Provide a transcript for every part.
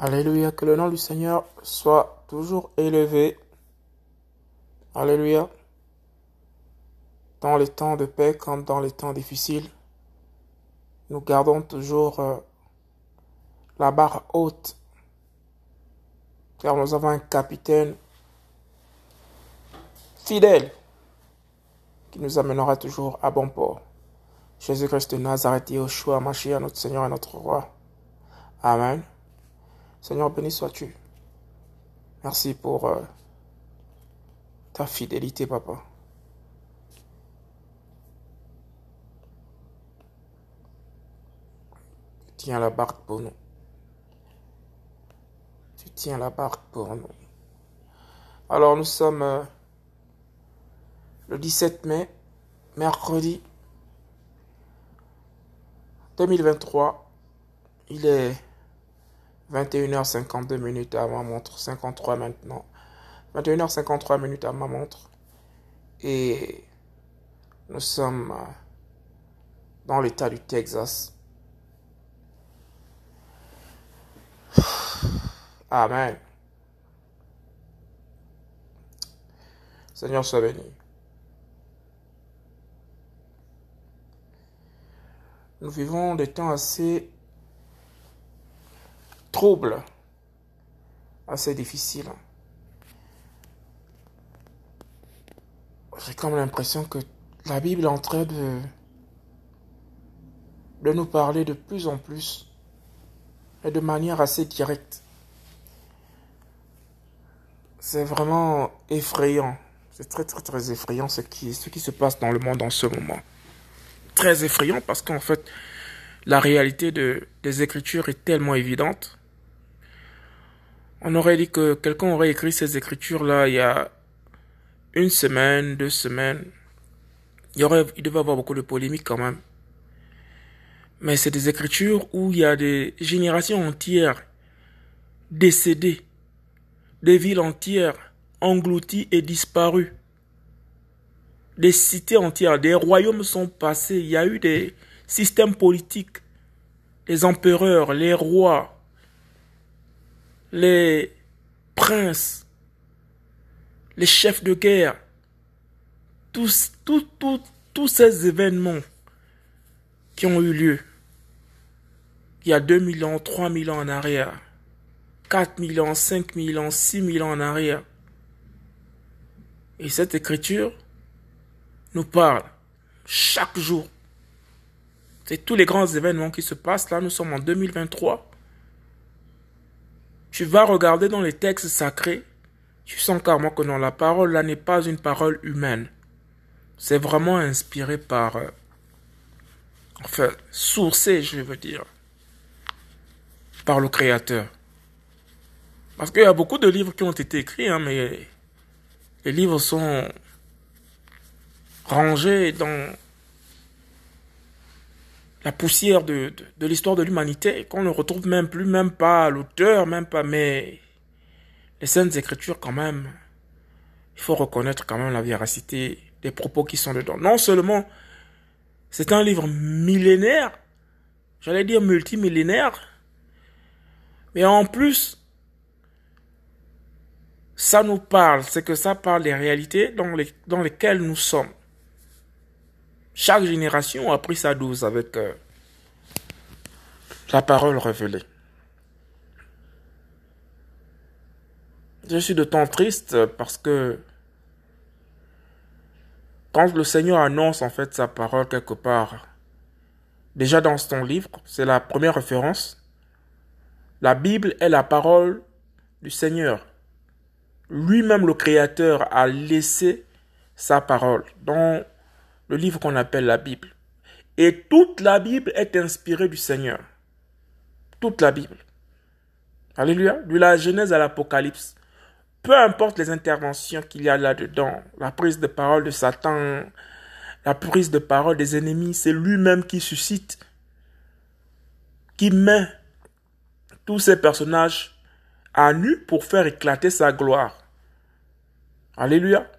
Alléluia, que le nom du Seigneur soit toujours élevé. Alléluia. Dans les temps de paix comme dans les temps difficiles, nous gardons toujours euh, la barre haute, car nous avons un capitaine fidèle qui nous amènera toujours à bon port. Jésus-Christ de Nazareth, Yeshua, Mashiach, notre Seigneur et notre Roi. Amen. Seigneur, béni sois-tu. Merci pour euh, ta fidélité, papa. Tu tiens la barque pour nous. Tu tiens la barque pour nous. Alors, nous sommes euh, le 17 mai, mercredi 2023. Il est 21h52 minutes à ma montre, 53 maintenant. 21h53 minutes à ma montre. Et nous sommes euh, dans l'état du Texas. Amen. Seigneur soit béni. Nous vivons des temps assez troubles, assez difficiles. J'ai comme l'impression que la Bible est en train de, nous parler de plus en plus et de manière assez directe. C'est vraiment effrayant. C'est très très très effrayant ce qui, ce qui se passe dans le monde en ce moment. Très effrayant parce qu'en fait, la réalité de, des Écritures est tellement évidente. On aurait dit que quelqu'un aurait écrit ces Écritures-là il y a une semaine, deux semaines. Il, y devait y avoir beaucoup de polémiques quand même. Mais c'est des Écritures où il y a des générations entières décédées, des villes entières englouties et disparues. Des cités entières, des royaumes sont passés. Il y a eu des systèmes politiques, les empereurs, les rois, les princes, les chefs de guerre, tous, tous, tous, tous ces événements qui ont eu lieu il y a 2000 ans, 3000 ans en arrière, 4000 ans, 5000 ans, 6000 ans en arrière. Et cette écriture nous parle chaque jour. C'est tous les grands événements qui se passent. Là, nous sommes en 2023. Tu vas regarder dans les textes sacrés. Tu sens carrément que non, la parole là n'est pas une parole humaine. C'est vraiment inspiré par... Euh, enfin, sourcé, je veux dire. Par le Créateur. Parce qu'il y a beaucoup de livres qui ont été écrits, hein, mais les livres sont rangés dans la poussière de, de, l'histoire de l'humanité, qu'on ne retrouve même plus, même pas l'auteur, même pas, mais les Saintes Écritures quand même, il faut reconnaître quand même la véracité des propos qui sont dedans. Non seulement c'est un livre millénaire, j'allais dire multimillénaire, mais en plus, ça nous parle, c'est que ça parle des réalités dans, les, dans lesquelles nous sommes. Chaque génération a pris sa dose avec euh, la parole révélée. Je suis de temps triste parce que quand le Seigneur annonce en fait sa parole quelque part, déjà dans son livre, c'est la première référence, la Bible est la parole du Seigneur. Lui-même, le Créateur, a laissé sa parole dans le livre qu'on appelle la Bible. Et toute la Bible est inspirée du Seigneur. Toute la Bible. Alléluia. De la Genèse à l'Apocalypse. Peu importe les interventions qu'il y a là-dedans, la prise de parole de Satan, la prise de parole des ennemis, c'est lui-même qui suscite, qui met tous ces personnages à nu pour faire éclater sa gloire. Alléluia.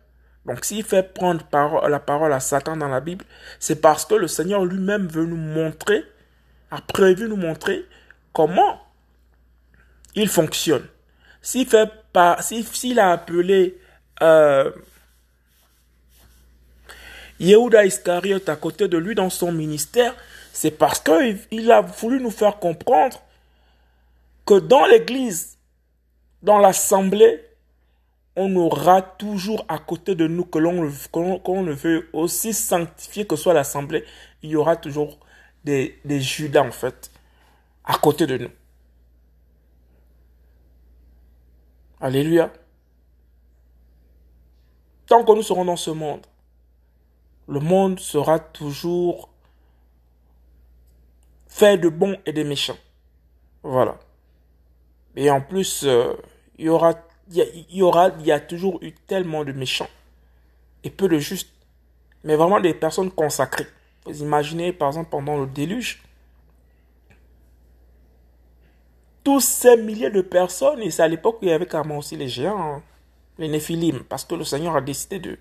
Donc s'il fait prendre la parole à Satan dans la Bible, c'est parce que le Seigneur lui-même veut nous montrer, a prévu nous montrer comment il fonctionne. S'il fait a appelé euh, Yehuda Iscariot à côté de lui dans son ministère, c'est parce qu'il a voulu nous faire comprendre que dans l'église, dans l'assemblée, on aura toujours à côté de nous, que l'on le veut aussi sanctifié que soit l'assemblée, il y aura toujours des, Judas en fait, à côté de nous. Alléluia. Tant que nous serons dans ce monde, le monde sera toujours fait de bons et de méchants. Voilà. Et en plus, euh, il y aura, il y, aura, il y a toujours eu tellement de méchants et peu de justes, mais vraiment des personnes consacrées. Vous imaginez, par exemple, pendant le déluge, tous ces milliers de personnes, et c'est à l'époque où il y avait carrément aussi les géants, hein, les néphilim, parce que le Seigneur a décidé de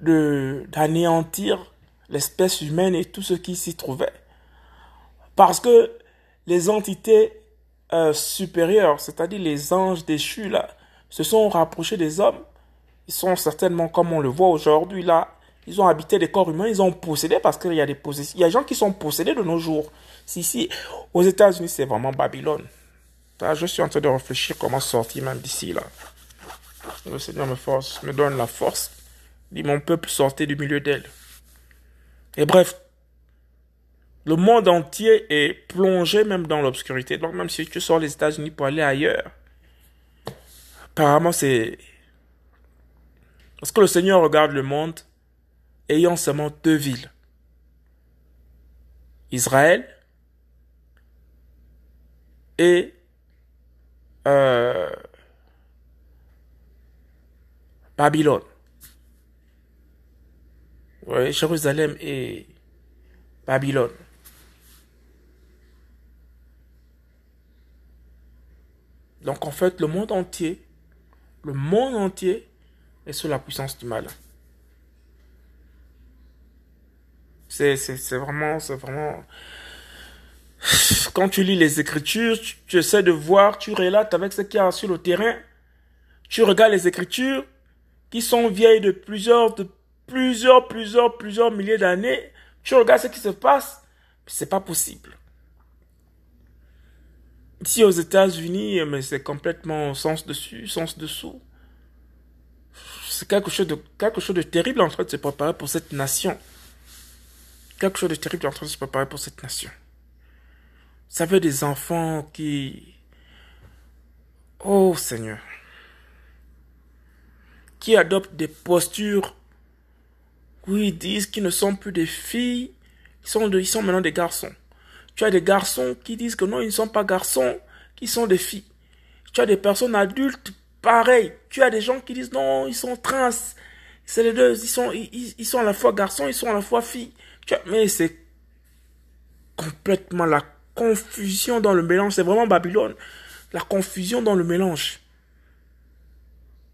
d'anéantir l'espèce humaine et tout ce qui s'y trouvait. Parce que les entités euh, supérieures, c'est-à-dire les anges déchus, là, se sont rapprochés des hommes. Ils sont certainement, comme on le voit aujourd'hui, là, ils ont habité des corps humains, ils ont possédé parce qu'il y a des possessions. Il y a des gens qui sont possédés de nos jours. Si, si, aux États-Unis, c'est vraiment Babylone. je suis en train de réfléchir comment sortir même d'ici, là. Le Seigneur me force, me donne la force. Dit, mon peuple sortait du milieu d'elle. Et bref, le monde entier est plongé même dans l'obscurité. Donc même si tu sors les États-Unis pour aller ailleurs, apparemment c'est... Parce que le Seigneur regarde le monde ayant seulement deux villes. Israël et euh, Babylone. Oui, Jérusalem et Babylone. Donc en fait, le monde entier, le monde entier est sous la puissance du mal. C'est vraiment, c'est vraiment... Quand tu lis les Écritures, tu, tu, essaies de voir, tu relates avec ce qu'il y a sur le terrain. Tu regardes les Écritures qui sont vieilles de plusieurs, de plusieurs, plusieurs, plusieurs milliers d'années. Tu regardes ce qui se passe, c'est pas possible. Ici aux États-Unis, mais c'est complètement sens dessus, sens dessous. C'est quelque chose de quelque chose de terrible en train de se préparer pour cette nation. Quelque chose de terrible en train de se préparer pour cette nation. Vous savez des enfants qui Oh Seigneur. Qui adoptent des postures où ils disent qu'ils ne sont plus des filles, ils sont, ils sont maintenant des garçons. Tu as des garçons qui disent que non, ils ne sont pas garçons, qui sont des filles. Tu as des personnes adultes, pareil. Tu as des gens qui disent non, ils sont trans. C'est les deux, ils sont, ils, sont à la fois garçons, ils sont à la fois filles. mais c'est complètement la confusion dans le mélange. C'est vraiment Babylone. La confusion dans le mélange.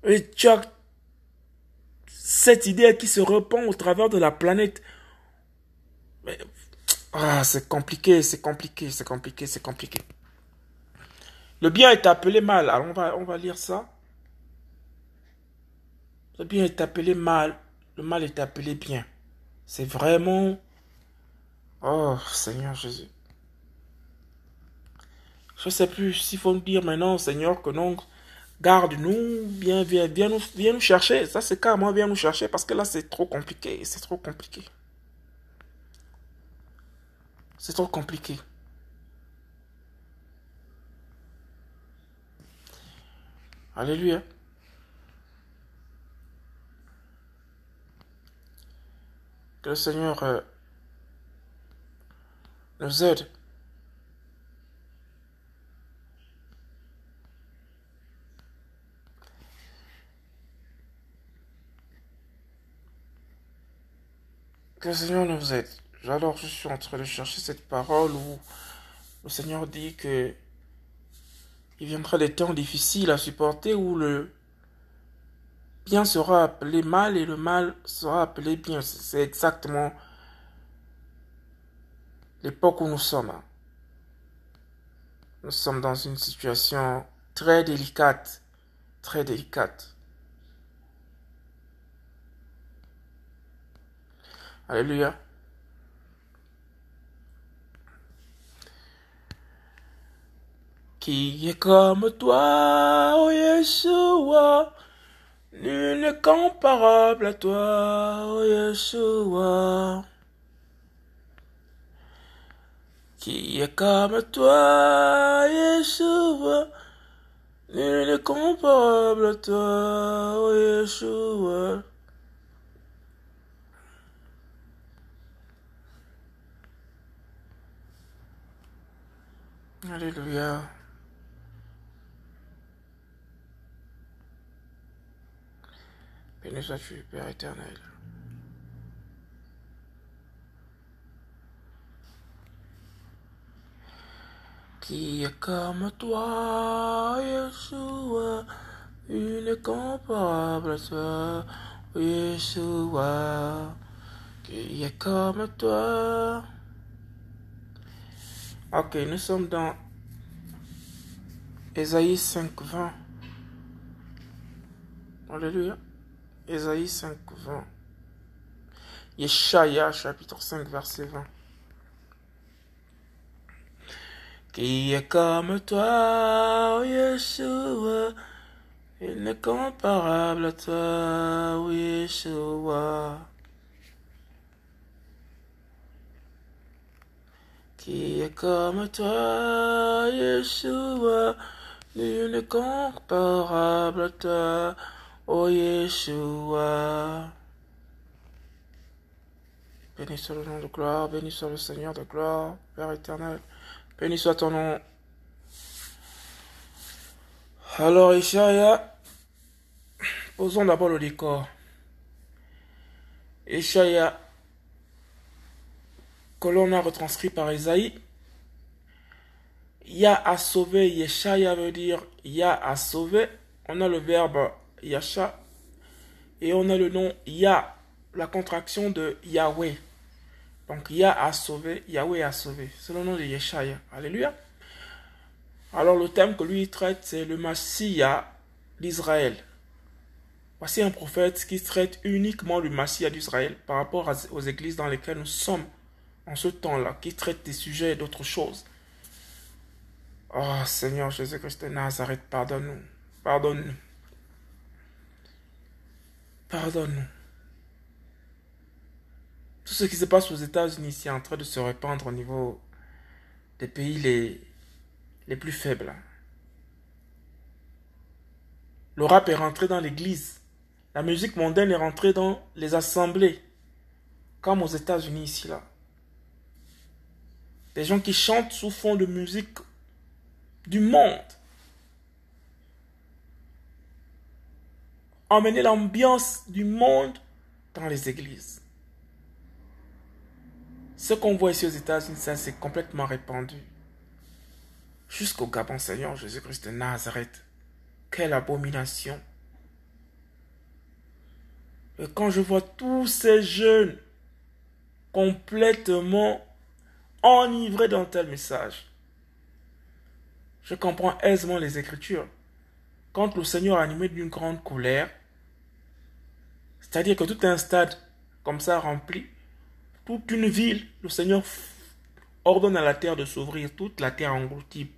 Et tu as cette idée qui se répand au travers de la planète. Ah, c'est compliqué, c'est compliqué, c'est compliqué, c'est compliqué. Le bien est appelé mal. Alors on va, on va lire ça. Le bien est appelé mal. Le mal est appelé bien. C'est vraiment... Oh, Seigneur Jésus. Je ne sais plus s'il faut nous dire maintenant, Seigneur, que non, garde-nous, viens, viens, viens, nous, viens nous chercher. Ça, c'est carrément viens nous chercher parce que là, c'est trop compliqué. C'est trop compliqué. C'est trop compliqué. Alléluia. Que le Seigneur euh, nous aide. Que le Seigneur nous aide. Alors je suis en train de chercher cette parole où le Seigneur dit que il viendra des temps difficiles à supporter où le bien sera appelé mal et le mal sera appelé bien. C'est exactement l'époque où nous sommes. Nous sommes dans une situation très délicate, très délicate. Alléluia. Qui est comme toi, oh Yeshua, nul n'est comparable à toi, oh Yeshua. Qui est comme toi, Yeshua, nul n'est comparable à toi, oh Yeshua. Alléluia. Père éternel. Qui est comme toi, Yeshua, une comparable toi, Yeshua. Qui est comme toi. Ok, nous sommes dans Ésaïe 5, 20. Alléluia. Ésaïe 5, 20. Yeshaya, chapitre 5, verset 20. Qui est comme toi, Yeshua, il n'est comparable à toi, Yeshua. Qui est comme toi, Yeshua, il n'est comparable à toi, oh Yeshua. Béni soit le nom de gloire, béni soit le Seigneur de gloire, Père éternel. Béni soit ton nom. Alors, Ishaïa, posons d'abord le décor. Ishaïa, que l'on a retranscrit par Isaïe, Ya a sauvé, Yeshaya veut dire Ya a sauvé. On a le verbe Yasha et on a le nom Ya, la contraction de Yahweh. Donc, Yah a sauvé, Yahweh a sauvé. C'est le nom de Yeshaya. Alléluia. Alors, le thème que lui traite, c'est le Messia d'Israël. Voici un prophète qui traite uniquement le Messia d'Israël par rapport aux églises dans lesquelles nous sommes en ce temps-là, qui traite des sujets et d'autres choses. Oh Seigneur Jésus-Christ de Nazareth, pardonne-nous. Pardonne-nous. Pardonne-nous. Tout ce qui se passe aux États-Unis est en train de se répandre au niveau des pays les, les plus faibles. Le rap est rentré dans l'église. La musique mondaine est rentrée dans les assemblées. Comme aux États-Unis ici là. Des gens qui chantent sous fond de musique du monde. Emmener l'ambiance du monde dans les églises. Ce qu'on voit ici aux États-Unis, ça s'est complètement répandu. Jusqu'au Gabon, Seigneur Jésus-Christ de Nazareth. Quelle abomination. Et quand je vois tous ces jeunes complètement enivrés d'un tel message, je comprends aisément les Écritures. Quand le Seigneur animé d'une grande colère, c'est-à-dire que tout un stade comme ça rempli, toute une ville, le Seigneur ordonne à la terre de s'ouvrir, toute la terre engloutie.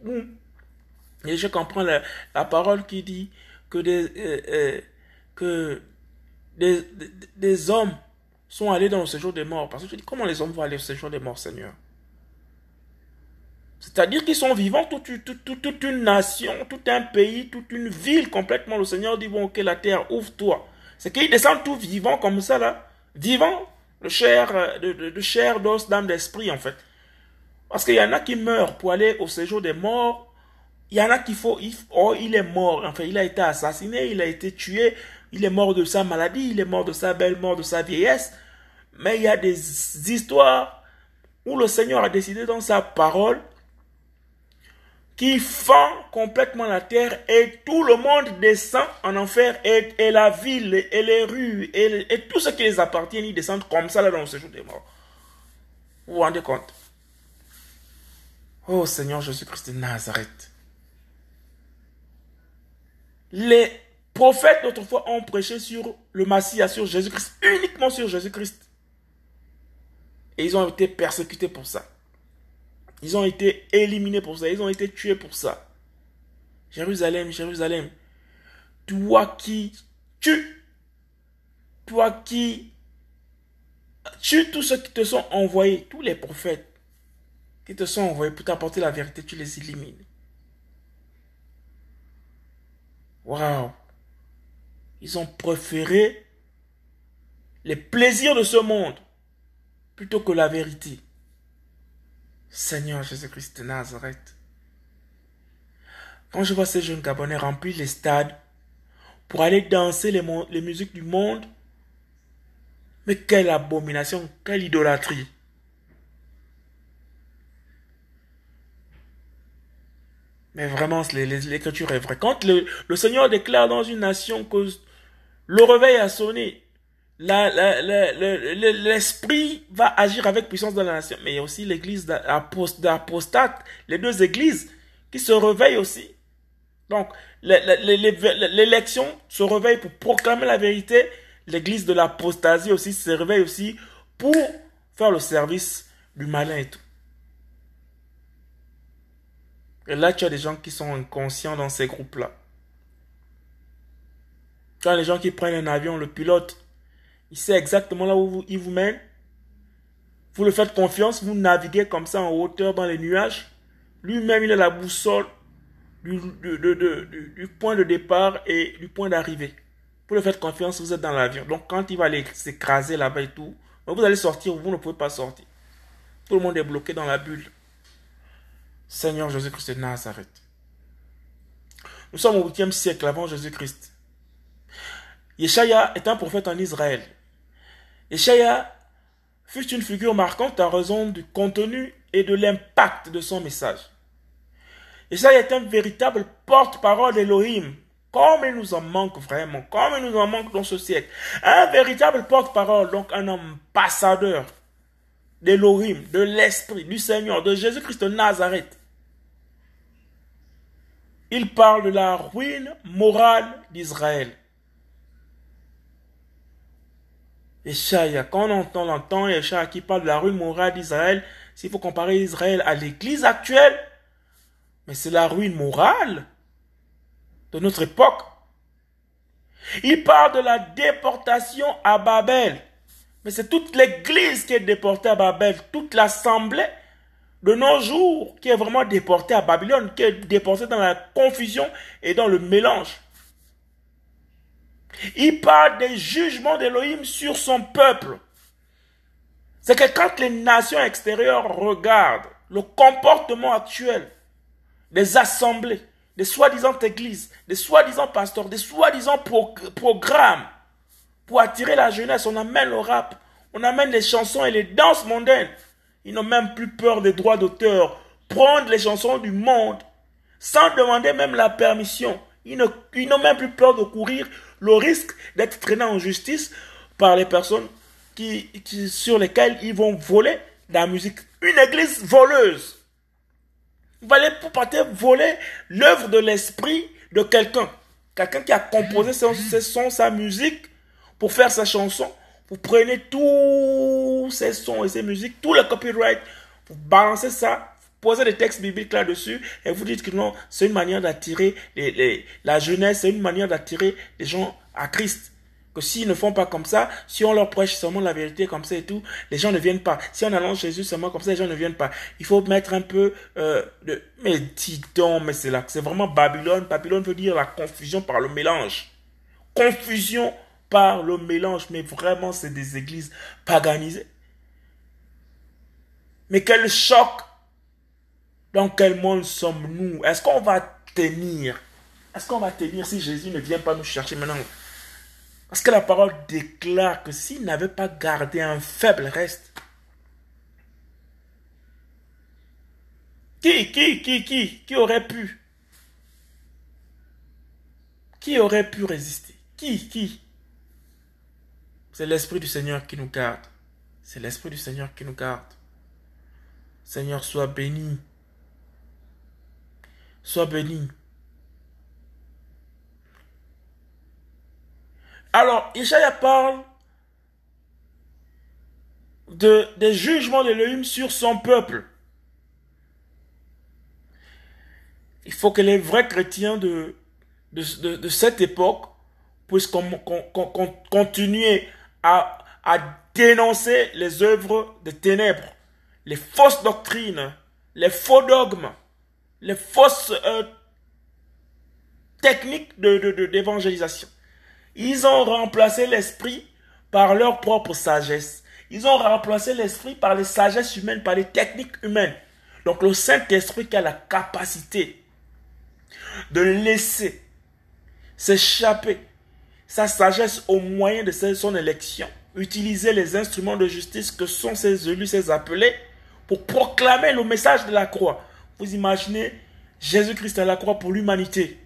Et je comprends la, parole qui dit que des, euh, euh, que des, des, hommes sont allés dans le séjour des morts. Parce que je dis, comment les hommes vont aller au séjour des morts, Seigneur? C'est-à-dire qu'ils sont vivants, toute, toute, toute, une nation, tout un pays, toute une ville complètement. Le Seigneur dit, bon, ok, la terre, ouvre-toi. C'est qu'ils descendent tout vivants comme ça, là. Vivants de chair, euh, de, chair, d'os, d'âme, d'esprit, en fait. Parce qu'il y en a qui meurent pour aller au séjour des morts. Il y en a qui faut, oh, il est mort. Enfin, il a été assassiné, il a été tué. Il est mort de sa maladie, il est mort de sa belle mort, de sa vieillesse. Mais il y a des histoires où le Seigneur a décidé dans sa parole qui fend complètement la terre et tout le monde descend en enfer et, la ville et les rues et, tout ce qui les appartient, ils descendent comme ça là dans le séjour des morts. Vous vous rendez compte? Oh Seigneur Jésus-Christ de Nazareth. Les prophètes d'autrefois ont prêché sur le Messie, sur Jésus-Christ, uniquement sur Jésus-Christ. Et ils ont été persécutés pour ça. Ils ont été éliminés pour ça. Ils ont été tués pour ça. Jérusalem, Jérusalem. Toi qui tues. Toi qui tues tous ceux qui te sont envoyés. Tous les prophètes qui te sont envoyés pour t'apporter la vérité, tu les élimines. Waouh. Ils ont préféré les plaisirs de ce monde plutôt que la vérité. Seigneur Jésus-Christ de Nazareth. Quand je vois ces jeunes Gabonais remplir les stades pour aller danser les, musiques du monde, mais quelle abomination, quelle idolâtrie. Mais vraiment, l'écriture est vraie. Quand le, le, Seigneur déclare dans une nation que le réveil a sonné, l'esprit va agir avec puissance dans la nation. Mais il y a aussi l'église d'apostate, les deux églises qui se réveillent aussi. Donc, l'élection se réveille pour proclamer la vérité. L'église de l'apostasie aussi se réveille aussi pour faire le service du malin et tout. Et là, tu as des gens qui sont inconscients dans ces groupes-là. Tu as des gens qui prennent un avion, le pilote, il sait exactement là où il vous mène. Vous le faites confiance, vous naviguez comme ça en hauteur dans les nuages. Lui-même, il a la boussole du, du, point de départ et du point d'arrivée. Vous le faites confiance, vous êtes dans l'avion. Donc quand il va aller s'écraser là-bas et tout, vous allez sortir, vous ne pouvez pas sortir. Tout le monde est bloqué dans la bulle. Seigneur Jésus-Christ de Nazareth. Nous sommes au 8e siècle avant Jésus-Christ. Yeshaya est un prophète en Israël. Échaïa fut une figure marquante à raison du contenu et de l'impact de son message. Échaïa est un véritable porte-parole d'Elohim, comme il nous en manque vraiment, comme il nous en manque dans ce siècle. Un véritable porte-parole, donc un ambassadeur d'Elohim, de l'Esprit, du Seigneur, de Jésus-Christ de Nazareth. Il parle de la ruine morale d'Israël. Échaïa, quand on entend, on entend qui parle de la ruine morale d'Israël, s'il faut comparer Israël à l'église actuelle, mais c'est la ruine morale de notre époque. Il parle de la déportation à Babel. Mais c'est toute l'église qui est déportée à Babel, toute l'assemblée de nos jours qui est vraiment déportée à Babylone, qui est déportée dans la confusion et dans le mélange. Il parle des jugements d'Élohim sur son peuple. C'est que quand les nations extérieures regardent le comportement actuel des assemblées, des soi-disant églises, des soi-disant pasteurs, des soi-disant programmes pour attirer la jeunesse, on amène le rap, on amène les chansons et les danses mondaines. Ils n'ont même plus peur des droits d'auteur. Prendre les chansons du monde sans demander même la permission. Ils n'ont même plus peur de courir le risque d'être traîné en justice par les personnes qui, sur lesquelles ils vont voler la musique. Une église voleuse. Vous allez pour partir voler l'œuvre de l'esprit de quelqu'un. Quelqu'un qui a composé ses sons, sa musique pour faire sa chanson. Vous prenez tous ces sons et ces musiques, tous les copyrights, vous balancez ça, posez des textes bibliques là-dessus et vous dites que non, c'est une manière d'attirer la jeunesse, c'est une manière d'attirer les gens à Christ. Que s'ils ne font pas comme ça, si on leur prêche seulement la vérité comme ça et tout, les gens ne viennent pas. Si on annonce Jésus seulement comme ça, les gens ne viennent pas. Il faut mettre un peu euh, de... Mais dis donc, mais c'est là, c'est vraiment Babylone. Babylone veut dire la confusion par le mélange. Confusion par le mélange. Mais vraiment, c'est des églises paganisées. Mais quel choc Dans quel monde sommes-nous? Est-ce qu'on va tenir? Est-ce qu'on va tenir si Jésus ne vient pas nous chercher maintenant? Parce que la parole déclare que s'il n'avait pas gardé un faible reste, qui, qui, qui, qui, qui aurait pu? Qui aurait pu résister? Qui, qui? C'est l'Esprit du Seigneur qui nous garde. C'est l'Esprit du Seigneur qui nous garde. Seigneur, sois béni. Sois béni. Alors, Ishaïa parle de, des jugements d'Elohim sur son peuple. Il faut que les vrais chrétiens de, de, cette époque puissent continuer à, à dénoncer les œuvres de ténèbres, les fausses doctrines, les faux dogmes, les fausses euh, techniques d'évangélisation. Ils ont remplacé l'esprit par leur propre sagesse. Ils ont remplacé l'esprit par les sagesses humaines, par les techniques humaines. Donc le Saint-Esprit qui a la capacité de laisser s'échapper sa sagesse au moyen de son élection. Utiliser les instruments de justice que sont ses élus, ses appelés, pour proclamer le message de la croix. Vous imaginez Jésus-Christ à la croix pour l'humanité.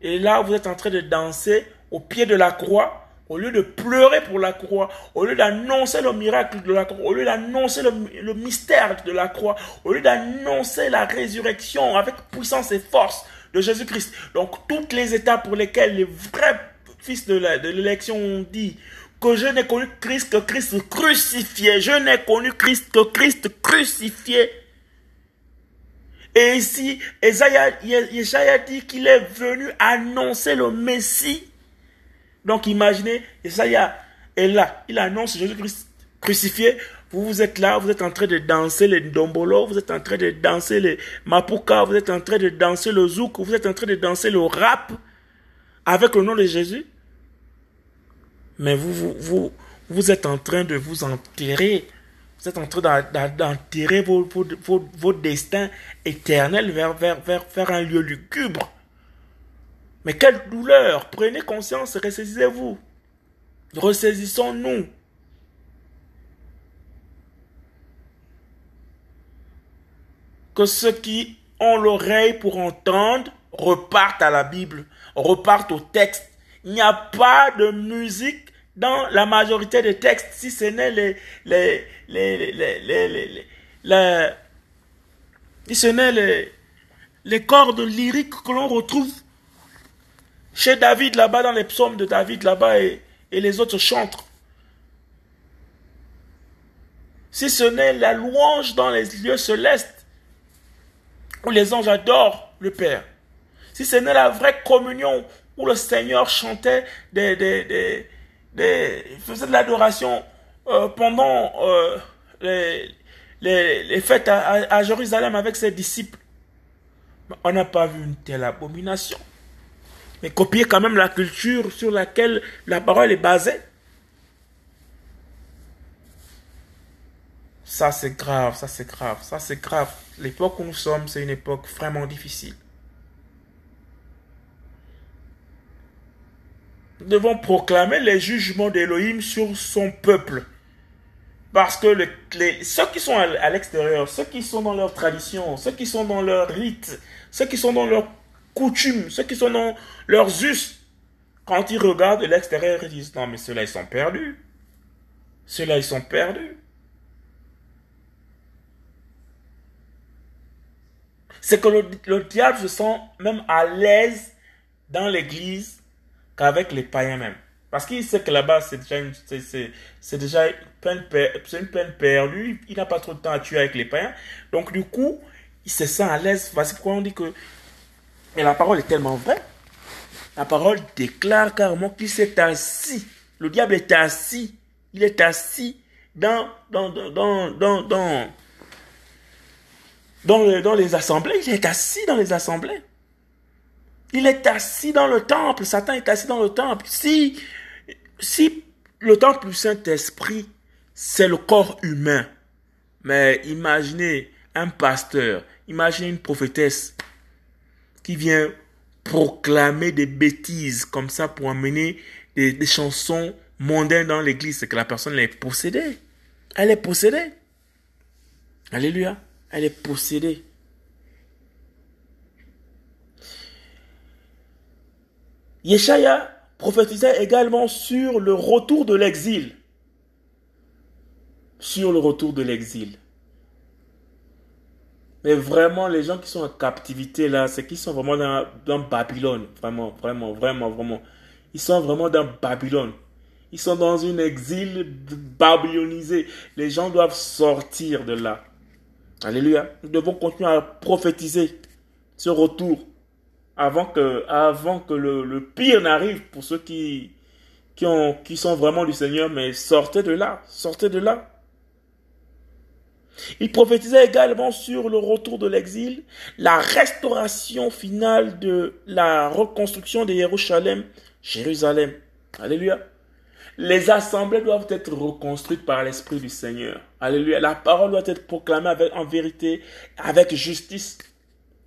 Et là, vous êtes en train de danser au pied de la croix, au lieu de pleurer pour la croix, au lieu d'annoncer le miracle de la croix, au lieu d'annoncer le, mystère de la croix, au lieu d'annoncer la résurrection avec puissance et force de Jésus-Christ. Donc toutes les étapes pour lesquelles les vrais fils de l'élection ont dit que je n'ai connu Christ que Christ crucifié. Je n'ai connu Christ que Christ crucifié. Et ici, Esaïa dit qu'il est venu annoncer le Messie. Donc imaginez, Esaïa est là, il annonce Jésus-Christ crucifié. Vous, vous êtes là, vous êtes en train de danser les dombolo, vous êtes en train de danser les mapuka, vous êtes en train de danser le zouk, vous êtes en train de danser le rap avec le nom de Jésus mais vous, vous, vous, vous êtes en train de vous enterrer. Vous êtes en train d'enterrer vos, destins éternels vers, vers un lieu lugubre. Mais quelle douleur Prenez conscience, ressaisissez-vous. Ressaisissons-nous. Que ceux qui ont l'oreille pour entendre repartent à la Bible, repartent au texte. Il n'y a pas de musique dans la majorité des textes, si ce n'est les, les, les, les, les, si les, cordes lyriques que l'on retrouve chez David là-bas, dans les psaumes de David là-bas, et, et les autres chantres. Si ce n'est la louange dans les lieux célestes, où les anges adorent le Père. Si ce n'est la vraie communion où le Seigneur chantait des, des il faisait de l'adoration euh, pendant euh, les, les, fêtes à, Jérusalem avec ses disciples. on n'a pas vu une telle abomination. Mais copier quand même la culture sur laquelle la parole est basée. Ça c'est grave, ça c'est grave, ça c'est grave. L'époque où nous sommes, c'est une époque vraiment difficile. Devons proclamer les jugements d'Élohim sur son peuple. Parce que ceux qui sont à, l'extérieur, ceux qui sont dans leur tradition, ceux qui sont dans leur rite, ceux qui sont dans leurs coutumes, ceux qui sont dans leurs us, quand ils regardent l'extérieur, ils disent non mais ceux-là ils sont perdus. Ceux-là ils sont perdus. C'est que le diable se sent même à l'aise dans l'église avec les païens même. Parce qu'il sait que là-bas, c'est déjà une, c'est, déjà une peine, une perdue. Il n'a pas trop de temps à tuer avec les païens. Donc, du coup, il se sent à l'aise. Voici pourquoi on dit que. Et la parole est tellement vraie. La parole déclare carrément qu'il s'est assis. Le diable est assis. Il est assis dans, dans, dans, dans, dans, dans, dans les assemblées. Il est assis dans les assemblées. Il est assis dans le temple. Satan est assis dans le temple. Si, si le temple du Saint-Esprit, c'est le corps humain, mais imaginez un pasteur, imaginez une prophétesse qui vient proclamer des bêtises comme ça pour amener des, des chansons mondaines dans l'église, c'est que la personne est possédée. Elle est possédée. Alléluia. Elle est possédée. Yeshaya prophétisait également sur le retour de l'exil. Sur le retour de l'exil. Mais vraiment, les gens qui sont en captivité là, c'est qu'ils sont vraiment dans, dans Babylone. Vraiment, vraiment, vraiment, vraiment. Ils sont vraiment dans Babylone. Ils sont dans un exil babylonisé. Les gens doivent sortir de là. Alléluia. Nous devons continuer à prophétiser ce retour avant que, avant que le, le pire n'arrive pour ceux qui, qui, ont, qui sont vraiment du Seigneur. Mais sortez de là. Sortez de là. Il prophétisait également sur le retour de l'exil, la restauration finale de la reconstruction de Jérusalem, Jérusalem. Alléluia. Les assemblées doivent être reconstruites par l'Esprit du Seigneur. Alléluia. La parole doit être proclamée avec, en vérité, avec justice.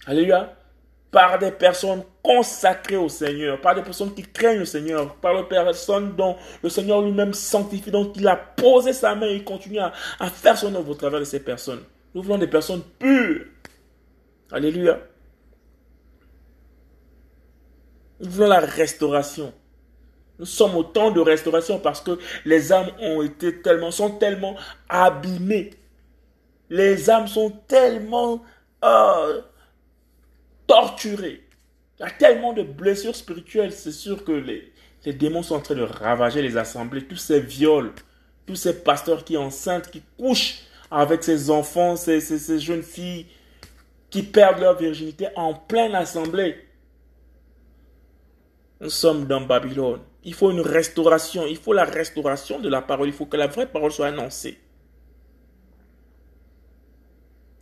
Alléluia. Par des personnes consacrées au Seigneur, par des personnes qui craignent le Seigneur, par des personnes dont le Seigneur lui-même sanctifie, dont il a posé sa main et continue à, faire son œuvre au travers de ces personnes. Nous voulons des personnes pures. Alléluia. Nous voulons la restauration. Nous sommes au temps de restauration parce que les âmes ont été tellement, sont tellement abîmées. Les âmes sont tellement euh, torturées. Il y a tellement de blessures spirituelles. C'est sûr que les, démons sont en train de ravager les assemblées. Tous ces viols, tous ces pasteurs qui enceintes, qui couchent avec ces enfants, ces, ces, ces jeunes filles qui perdent leur virginité en pleine assemblée. Nous sommes dans Babylone. Il faut une restauration. Il faut la restauration de la parole. Il faut que la vraie parole soit annoncée.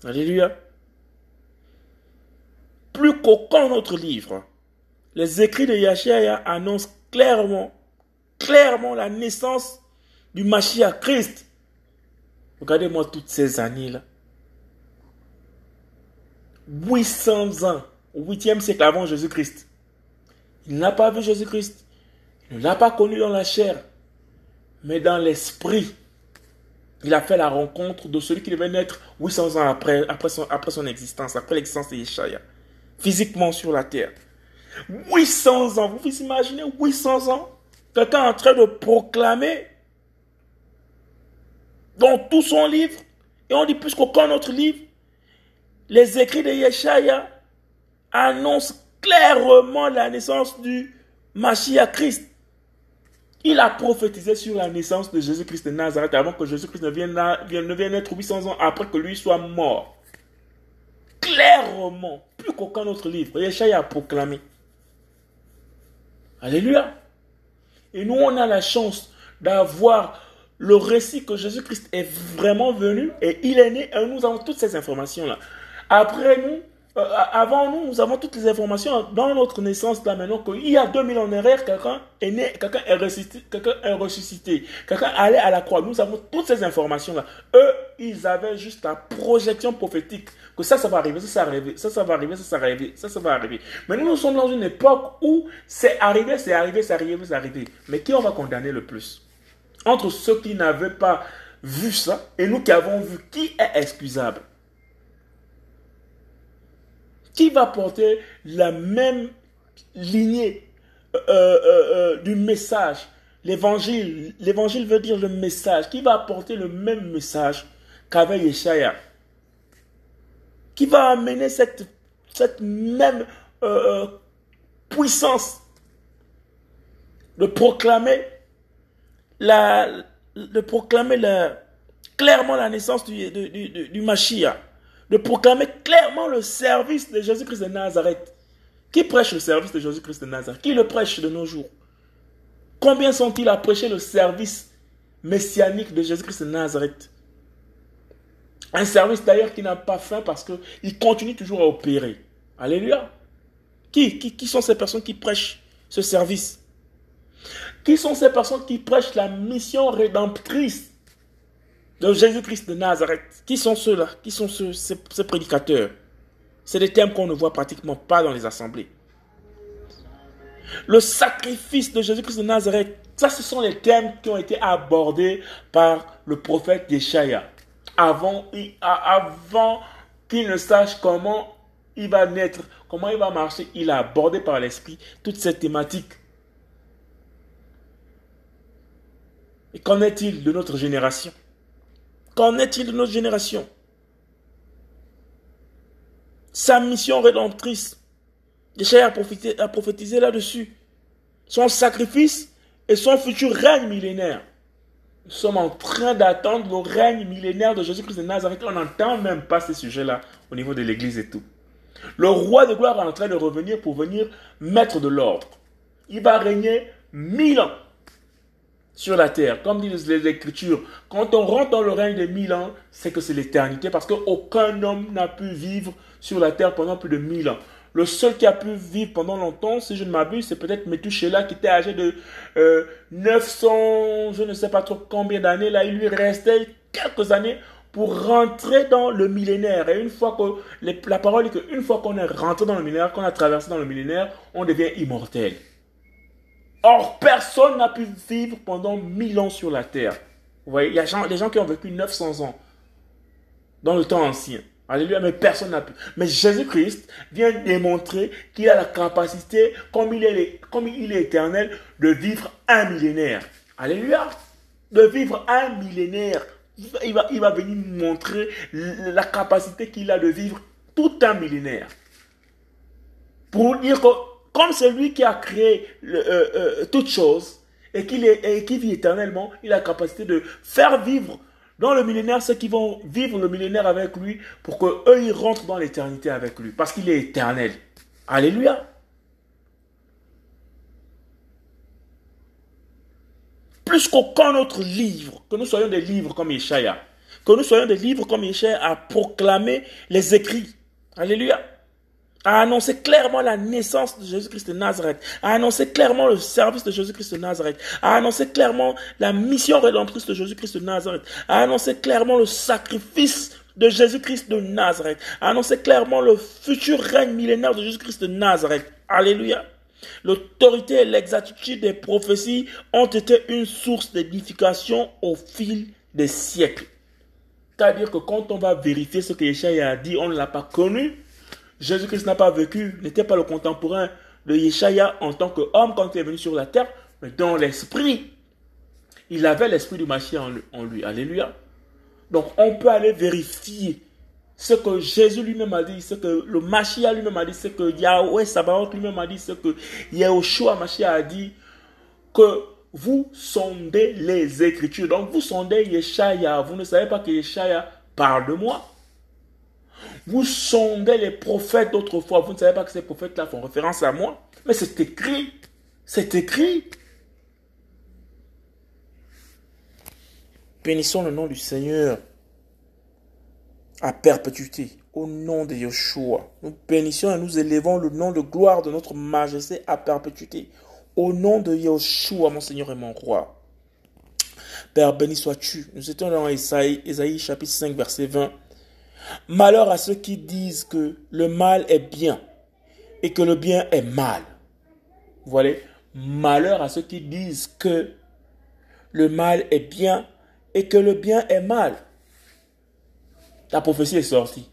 Alléluia. Plus qu'aucun autre livre, les écrits de Yahshua annoncent clairement, clairement la naissance du Mashiach Christ. Regardez-moi toutes ces années-là. 800 ans, au 8e siècle avant Jésus-Christ. Il n'a pas vu Jésus-Christ. Il ne l'a pas connu dans la chair, mais dans l'esprit. Il a fait la rencontre de celui qui devait naître 800 ans après, son, son existence, après l'existence de Yeshaya, physiquement sur la terre. 800 ans, vous vous imaginez 800 ans Quelqu'un en train de proclamer dans tout son livre, et on dit plus qu'aucun autre livre, les écrits de Yeshaya annoncent clairement la naissance du Mashiach Christ. Il a prophétisé sur la naissance de Jésus-Christ de Nazareth avant que Jésus-Christ ne vienne, ne vienne être 800 ans après que lui soit mort. Clairement, plus qu'aucun autre livre, Yeshaya a proclamé. Alléluia. Et nous, on a la chance d'avoir le récit que Jésus-Christ est vraiment venu et il est né nous avons toutes ces informations-là. Après nous, euh, avant nous, nous avons toutes les informations dans notre naissance là maintenant qu'il y a 2000 ans en arrière, quelqu'un est né, quelqu'un est ressuscité, quelqu'un est ressuscité, quelqu'un allait à la croix. Nous avons toutes ces informations là. Eux, ils avaient juste la projection prophétique que ça, ça va arriver, ça, ça va arriver, ça, ça va arriver, ça, ça va arriver, ça, ça va arriver. Mais nous, nous sommes dans une époque où c'est arrivé, c'est arrivé, c'est arrivé, c'est arrivé. Mais qui on va condamner le plus? Entre ceux qui n'avaient pas vu ça et nous qui avons vu, qui est excusable qui va porter la même lignée euh, euh, euh, du message. L'évangile, l'évangile veut dire le message. Qui va apporter le même message qu'avec Yeshaya Qui va amener cette, même puissance de proclamer la, de proclamer la, clairement la naissance du, du, du, du Mashiach de proclamer clairement le service de Jésus-Christ de Nazareth. Qui prêche le service de Jésus-Christ de Nazareth? Qui le prêche de nos jours? Combien sont-ils à prêcher le service messianique de Jésus-Christ de Nazareth? Un service d'ailleurs qui n'a pas fin parce qu'il continue toujours à opérer. Alléluia. Qui, qui, qui sont ces personnes qui prêchent ce service? Qui sont ces personnes qui prêchent la mission rédemptrice de Jésus-Christ de Nazareth. Qui sont ceux-là Qui sont ceux, ces, prédicateurs C'est des thèmes qu'on ne voit pratiquement pas dans les assemblées. Le sacrifice de Jésus-Christ de Nazareth, ça ce sont les thèmes qui ont été abordés par le prophète Yeshaya. Avant, avant qu'il ne sache comment il va naître, comment il va marcher, il a abordé par l'Esprit toute cette thématique. Et qu'en est-il de notre génération? Qu'en est-il de notre génération? Sa mission rédemptrice. Prophétisé, a prophétisé là-dessus. Son sacrifice et son futur règne millénaire. Nous sommes en train d'attendre le règne millénaire de Jésus-Christ de Nazareth. On n'entend même pas ces sujets-là au niveau de l'Église et tout. Le roi de gloire est en train de revenir pour venir mettre de l'ordre. Il va régner mille ans sur la terre. Comme disent les Écritures, quand on rentre dans le règne de mille ans, c'est que c'est l'éternité parce qu'aucun homme n'a pu vivre sur la terre pendant plus de mille ans. Le seul qui a pu vivre pendant longtemps, si je ne m'abuse, c'est peut-être Methuselah qui était âgé de 900, euh, je ne sais pas trop combien d'années. Là, il lui restait quelques années pour rentrer dans le millénaire. Et une fois que, la parole dit qu'une fois qu'on est rentré dans le millénaire, qu'on a traversé dans le millénaire, on devient immortel. Or, personne n'a pu vivre pendant mille ans sur la terre. Vous voyez, il y a des gens qui ont vécu 900 ans dans le temps ancien. Alléluia, mais personne n'a pu. Mais Jésus-Christ vient démontrer qu'il a la capacité, comme il, est, comme il est éternel, de vivre un millénaire. Alléluia. De vivre un millénaire. Il va, il va venir montrer la capacité qu'il a de vivre tout un millénaire. Pour dire que, comme c'est lui qui a créé euh, euh, toutes choses, et qui vit éternellement, il a la capacité de faire vivre dans le millénaire, ceux qui vont vivre le millénaire avec lui pour qu'eux, ils rentrent dans l'éternité avec lui. Parce qu'il est éternel. Alléluia. Plus qu'aucun autre livre, que nous soyons des livres comme Ishaïa, que nous soyons des livres comme Ishaïa à proclamer les écrits. Alléluia a annoncé clairement la naissance de Jésus-Christ de Nazareth, a annoncé clairement le service de Jésus-Christ de Nazareth, a annoncé clairement la mission rédemptrice de Jésus-Christ de Nazareth, a annoncé clairement le sacrifice de Jésus-Christ de Nazareth, a annoncé clairement le futur règne millénaire de Jésus-Christ de Nazareth. Alléluia. L'autorité et l'exactitude des prophéties ont été une source d'édification au fil des siècles. C'est-à-dire que quand on va vérifier ce que Yeshua a dit, on ne l'a pas connu, Jésus-Christ n'a pas vécu, n'était pas le contemporain de Yeshaya en tant qu'homme quand il est venu sur la terre, mais dans l'esprit. Il avait l'esprit du Mashiach en lui. Alléluia. Donc on peut aller vérifier ce que Jésus lui-même a dit, ce que le Mashiach lui-même a dit, ce que Yahweh Sabaoth lui-même a dit, ce que Yahushua Mashiach a dit, que vous sondez les Écritures. Donc vous sondez Yeshaya. Vous ne savez pas que Yeshaya parle de moi. Vous sondez les prophètes d'autrefois. Vous ne savez pas que ces prophètes-là font référence à moi. Mais c'est écrit. C'est écrit. Bénissons le nom du Seigneur à perpétuité. Au nom de Yeshua. Nous bénissons et nous élevons le nom de gloire de notre majesté à perpétuité. Au nom de Yeshua, mon Seigneur et mon roi. Père, béni sois-tu. Nous étions dans Esaïe, Esaïe chapitre 5, verset 20. Malheur à ceux qui disent que le mal est bien et que le bien est mal. Vous voyez? Malheur à ceux qui disent que le mal est bien et que le bien est mal. La prophétie est sortie.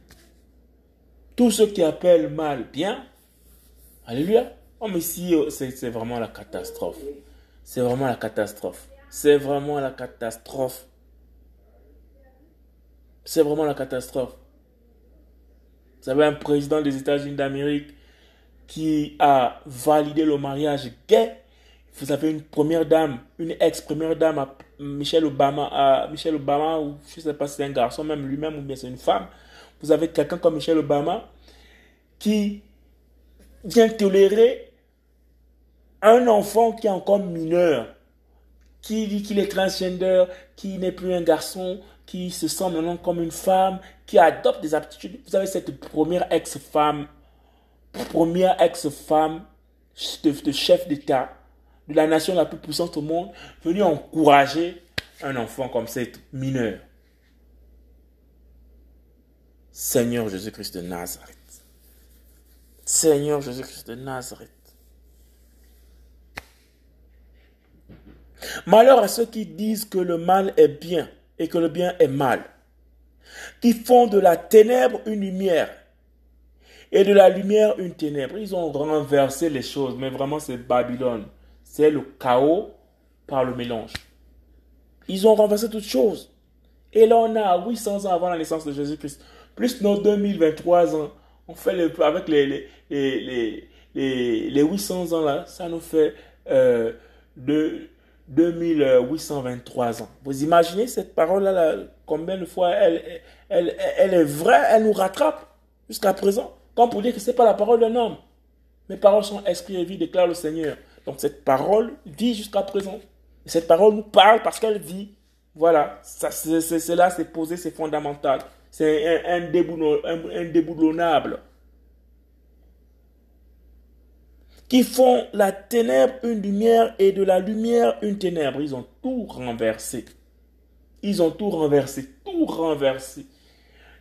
Tous ceux qui appellent mal bien, alléluia. Oh mais si oh, c'est vraiment la catastrophe. C'est vraiment la catastrophe. C'est vraiment la catastrophe. C'est vraiment la catastrophe. Vous avez un président des États-Unis d'Amérique qui a validé le mariage gay. Vous avez une première dame, une ex-première dame, Michelle Obama, à Michelle Obama, ou je ne sais pas si c'est un garçon même lui-même ou bien c'est une femme. Vous avez quelqu'un comme Michelle Obama qui vient tolérer un enfant qui est encore mineur, qui dit qu'il est transgender, qui n'est plus un garçon, qui se sent maintenant comme une femme, qui adopte des aptitudes. Vous avez cette première ex-femme, première ex-femme de, chef d'État de la nation la plus puissante au monde, venue encourager un enfant comme cette mineur. Seigneur Jésus-Christ de Nazareth. Seigneur Jésus-Christ de Nazareth. Malheur à ceux qui disent que le mal est bien et que le bien est mal, qui font de la ténèbre une lumière et de la lumière une ténèbre. Ils ont renversé les choses, mais vraiment c'est Babylone. C'est le chaos par le mélange. Ils ont renversé toutes choses. Et là, on a 800 ans avant la naissance de Jésus-Christ, plus nos 2023 ans, On fait le, avec les, les, les, les, les 800 ans là, ça nous fait euh, de, 2823 ans. Vous imaginez cette parole-là, combien de fois elle, elle, elle, est vraie, elle nous rattrape jusqu'à présent? Comme pour dire que ce n'est pas la parole d'un homme. Mes paroles sont esprit et vie, déclare le Seigneur. Donc cette parole vit jusqu'à présent. Et cette parole nous parle parce qu'elle vit. Voilà, c'est là, c'est posé, c'est fondamental. C'est indéboulonnable. Qui font la ténèbre une lumière et de la lumière une ténèbre. Ils ont tout renversé. Ils ont tout renversé, tout renversé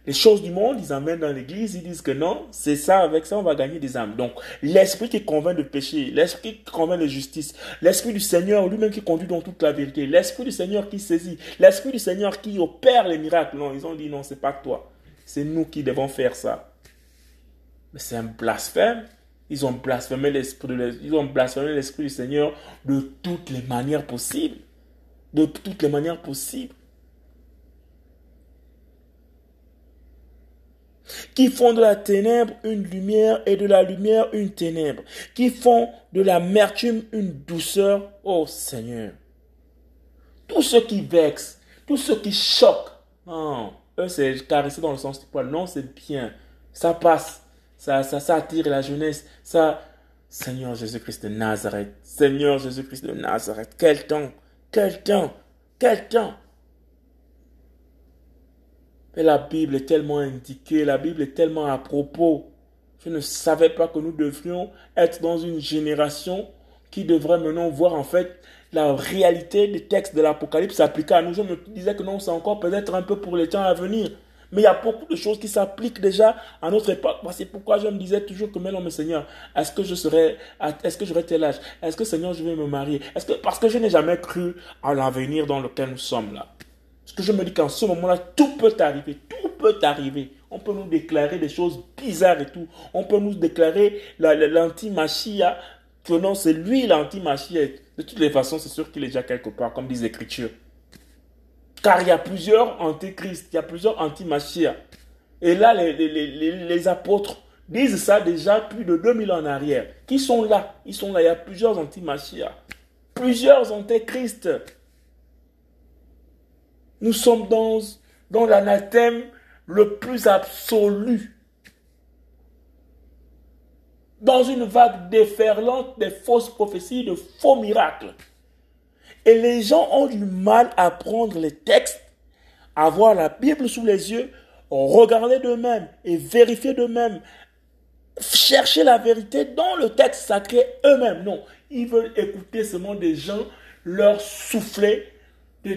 les choses du monde, ils amènent dans l'église, ils disent que non, c'est ça, avec ça, on va gagner des âmes. Donc, l'esprit qui convainc de péché, l'esprit qui convainc de justice, l'esprit du Seigneur lui-même qui conduit dans toute la vérité, l'esprit du Seigneur qui saisit, l'esprit du Seigneur qui opère les miracles. Non, ils ont dit non, c'est pas toi. C'est nous qui devons faire ça. Mais c'est un blasphème. Ils ont blasphémé l'esprit du Seigneur de toutes les manières possibles. De toutes les manières possibles. qui font de la ténèbre une lumière et de la lumière une ténèbre, qui font de l'amertume une douceur, ô Seigneur. Tout ce qui vexe, tout ce qui choque, non, eux c'est caresser dans le sens du poil, non c'est bien, ça passe, ça, ça, attire la jeunesse, ça, Seigneur Jésus-Christ de Nazareth, Seigneur Jésus-Christ de Nazareth, quel temps, quel temps, quel temps. Mais la Bible est tellement indiquée, la Bible est tellement à propos. Je ne savais pas que nous devrions être dans une génération qui devrait maintenant voir en fait la réalité des textes de l'Apocalypse s'appliquer à nous. Je me disais que non, c'est encore peut-être un peu pour les temps à venir. Mais il y a beaucoup de choses qui s'appliquent déjà à notre époque. C'est pourquoi je me disais toujours que, mais non, mais Seigneur, est-ce que je serai, est-ce que j'aurai tel âge? Est-ce que Seigneur, je vais me marier? Est-ce que, parce que je n'ai jamais cru à l'avenir dans lequel nous sommes là. Parce que je me dis qu'en ce moment-là, tout peut arriver, tout peut arriver. On peut nous déclarer des choses bizarres et tout. On peut nous déclarer l'anti-machia, que non, c'est lui l'anti-machia. De toutes les façons, c'est sûr qu'il est déjà quelque part, comme disent l'Écriture. Car il y a plusieurs antichrist, il y a plusieurs anti-machia. Et là, les, les, apôtres disent ça déjà plus de 2000 ans en arrière. Qui sont là? Ils sont là, il y a plusieurs anti-machia. Plusieurs antichrists. Nous sommes dans, dans l'anathème le plus absolu. Dans une vague déferlante des fausses prophéties, de faux miracles. Et les gens ont du mal à prendre les textes, à voir la Bible sous les yeux, regarder d'eux-mêmes et vérifier d'eux-mêmes, chercher la vérité dans le texte sacré eux-mêmes. Non, ils veulent écouter seulement des gens leur souffler des,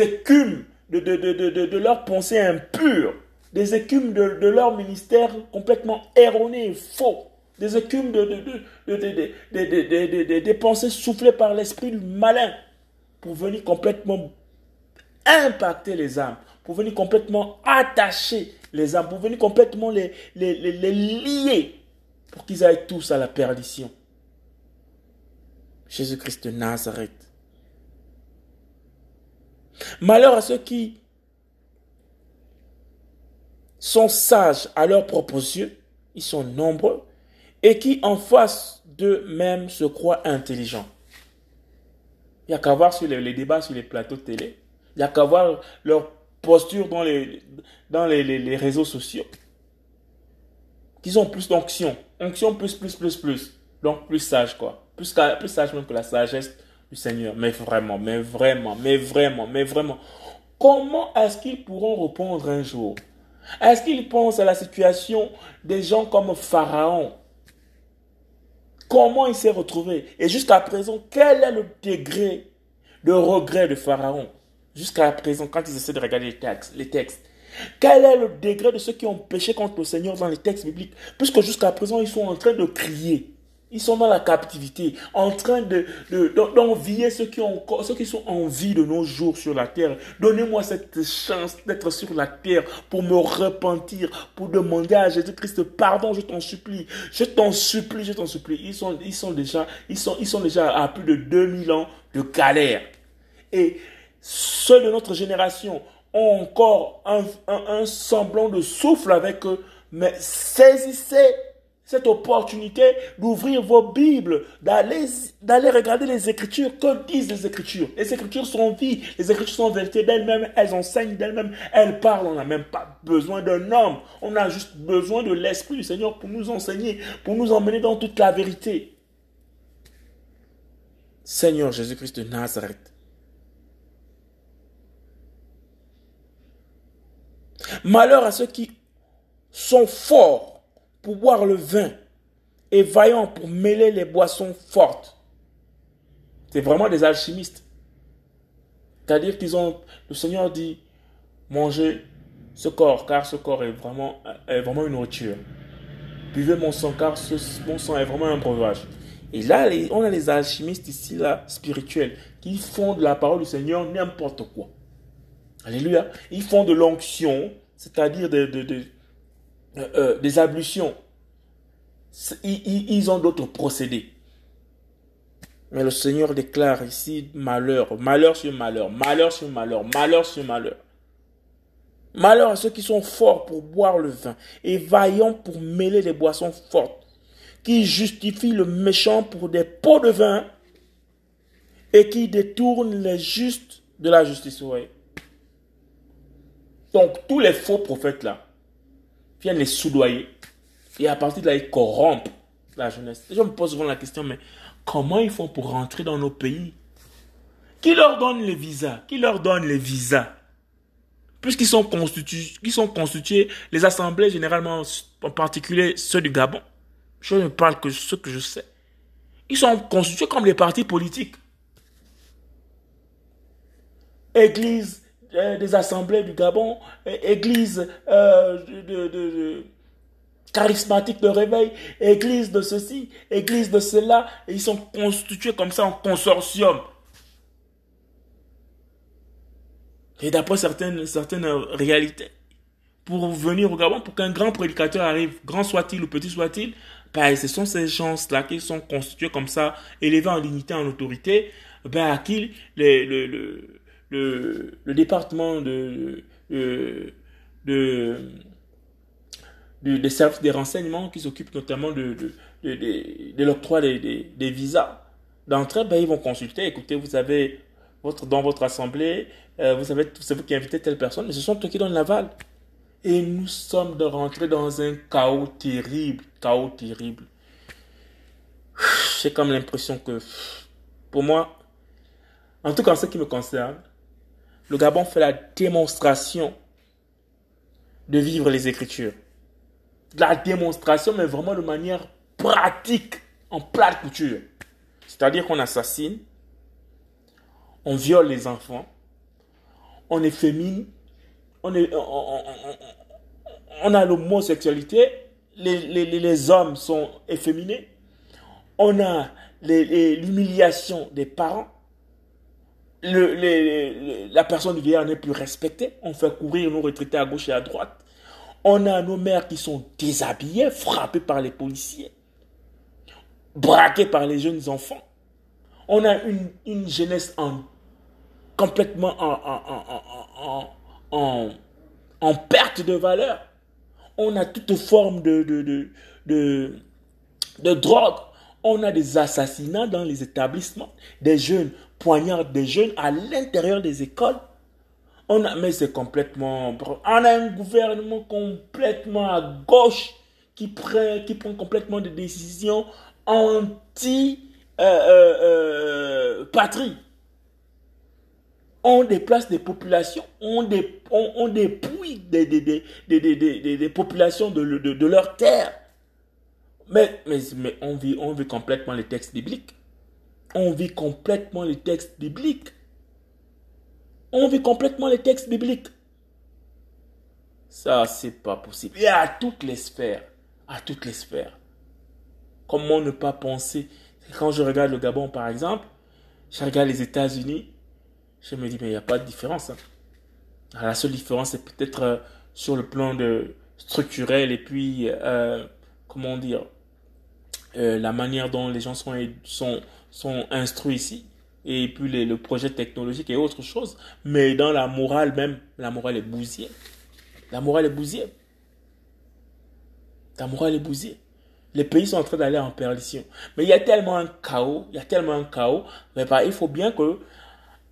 écumes de, leur pensée impure, des écumes de, leur ministère complètement erroné et faux, des écumes de, des pensées soufflées par l'esprit malin pour venir complètement impacter les âmes, pour venir complètement attacher les âmes, pour venir complètement les, les, les lier pour qu'ils aillent tous à la perdition. Jésus-Christ de Nazareth Malheur à ceux qui sont sages à leurs propres yeux, ils sont nombreux, et qui en face d'eux-mêmes se croient intelligents. Il n'y a qu'à voir sur les, débats sur les plateaux de télé. Il n'y a qu'à voir leur posture dans les, dans les, réseaux sociaux. Qu'ils ont plus d'onction. Onction plus, plus, plus, plus. Donc plus sage, quoi. Plus, plus sage même que la sagesse Seigneur. Mais vraiment, mais vraiment, mais vraiment, mais vraiment. Comment est-ce qu'ils pourront répondre un jour? Est-ce qu'ils pensent à la situation des gens comme Pharaon? Comment il s'est retrouvé? Et jusqu'à présent, quel est le degré de regret de Pharaon? Jusqu'à présent, quand ils essaient de regarder les textes, les textes, quel est le degré de ceux qui ont péché contre le Seigneur dans les textes bibliques? Puisque jusqu'à présent, ils sont en train de crier. Ils sont dans la captivité, en train de, d'envier ceux, qui ceux qui sont en vie de nos jours sur la terre. Donnez-moi cette chance d'être sur la terre pour me repentir, pour demander à Jésus-Christ pardon, je t'en supplie. Je t'en supplie, je t'en supplie. Ils sont, ils, sont déjà, ils, sont, ils sont déjà à plus de 2000 ans de galère. Et ceux de notre génération ont encore un, semblant de souffle avec eux, mais saisissez cette opportunité d'ouvrir vos Bibles, d'aller, regarder les Écritures. Que disent les Écritures Les Écritures sont vie, les Écritures sont vérité d'elles-mêmes, elles enseignent d'elles-mêmes, elles parlent. On n'a même pas besoin d'un homme, on a juste besoin de l'Esprit du Seigneur pour nous enseigner, pour nous emmener dans toute la vérité. Seigneur Jésus-Christ de Nazareth, Malheur à ceux qui sont forts pour boire le vin et vaillants pour mêler les boissons fortes. C'est vraiment des alchimistes. C'est-à-dire qu'ils ont, le Seigneur dit, mangez ce corps, car ce corps est vraiment, est vraiment une nourriture. Buvez mon sang, car ce, mon sang est vraiment un breuvage. Et là, on a les alchimistes ici, là, spirituels, qui font de la parole du Seigneur n'importe quoi. Alléluia. Ils font de l'onction, c'est-à-dire de, euh, euh, des ablutions. Ils, ont d'autres procédés. Mais le Seigneur déclare ici malheur, malheur sur malheur, malheur sur malheur, malheur sur malheur. Malheur à ceux qui sont forts pour boire le vin et vaillants pour mêler les boissons fortes, qui justifient le méchant pour des pots de vin et qui détournent les justes de la justice. Donc, tous les faux prophètes là viennent les soudoyer. Et à partir de là, ils corrompent la jeunesse. je me pose souvent la question, mais comment ils font pour rentrer dans nos pays? Qui leur donne les visas? Qui leur donne les visas? Puisqu'ils sont constitués, les assemblées généralement, en particulier ceux du Gabon, je ne parle que ce que je sais. Ils sont constitués comme les partis politiques. Église euh, des assemblées du Gabon, église euh, de, charismatique de réveil, église de ceci, église de cela, ils sont constitués comme ça en consortium. Et d'après certaines, certaines réalités, pour venir au Gabon, pour qu'un grand prédicateur arrive, grand soit-il ou petit soit-il, ben, ce sont ces gens-là qui sont constitués comme ça, élevés en dignité, en autorité, ben, à qui le, le le, département de, de, des services des renseignements qui s'occupent notamment de, de, l'octroi des, visas d'entrée, ben, ils vont consulter, écoutez, vous avez votre, dans votre assemblée, euh, vous savez, c'est vous qui invitez telle personne, mais ce sont eux qui donnent l'aval. Et nous sommes de rentrer dans un chaos terrible, chaos terrible. J'ai comme l'impression que, pour moi, en tout cas en ce qui me concerne, le Gabon fait la démonstration de vivre les Écritures. La démonstration, mais vraiment de manière pratique, en plate couture. C'est-à-dire qu'on assassine, on viole les enfants, on effémine, on, est, on, a l'homosexualité, les, hommes sont efféminés, on a l'humiliation des parents, la personne vieille n'est plus respectée. On fait courir nos retraités à gauche et à droite. On a nos mères qui sont déshabillées, frappées par les policiers, braquées par les jeunes enfants. On a une, une jeunesse en, complètement en, en, en, perte de valeur. On a toute forme de, de, de, de drogue. On a des assassinats dans les établissements, des jeunes poignardent des jeunes à l'intérieur des écoles. On a, mais c'est complètement... On a un gouvernement complètement à gauche qui prend, qui prend complètement des décisions anti-patrie. Euh, euh, on déplace des populations, on, on, dépouille des, des, des, des populations de, de, de, leur terre. Mais, mais, on, vit, on vit complètement les textes bibliques on vit complètement les textes bibliques. On vit complètement les textes bibliques. Ça, c'est pas possible. Et à toutes les sphères. À toutes les sphères. Comment ne pas penser? Quand je regarde le Gabon, par exemple, je regarde les États-Unis, je me dis, mais il n'y a pas de différence. Hein. la seule différence, c'est peut-être euh, sur le plan de structurel et puis, euh, comment dire, euh, la manière dont les gens sont, sont, sont instruits ici. et puis le projet technologique et autre chose. Mais dans la morale même, la morale est bousillée. La morale est bousillée. La morale est bousillée. Les pays sont en train d'aller en perdition. Mais il y a tellement un chaos, il y a tellement un chaos, mais bah, il faut bien que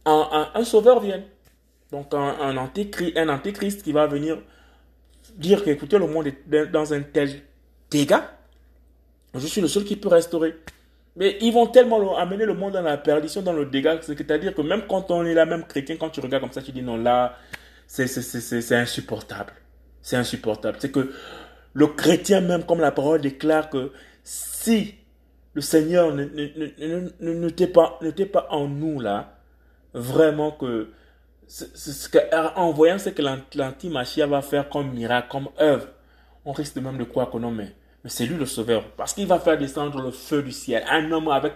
un, sauveur vienne. Donc un, un, antéchrist, un antéchrist qui va venir dire que écoutez, le monde est dans un tel dégât. Je suis le seul qui peut restaurer. Mais ils vont tellement amener le monde dans la perdition, dans le dégât, c'est-à-dire que même quand on est là, même chrétien, quand tu regardes comme ça, tu dis non, là, c'est insupportable. C'est insupportable. C'est que le chrétien même, comme la parole déclare que si le Seigneur n'était pas, pas en nous là, vraiment que ce en voyant ce que l'anti-machia va faire comme miracle, comme œuvre, on risque même de croire que non, mais, mais c'est lui le sauveur. Parce qu'il va faire descendre le feu du ciel. Un homme avec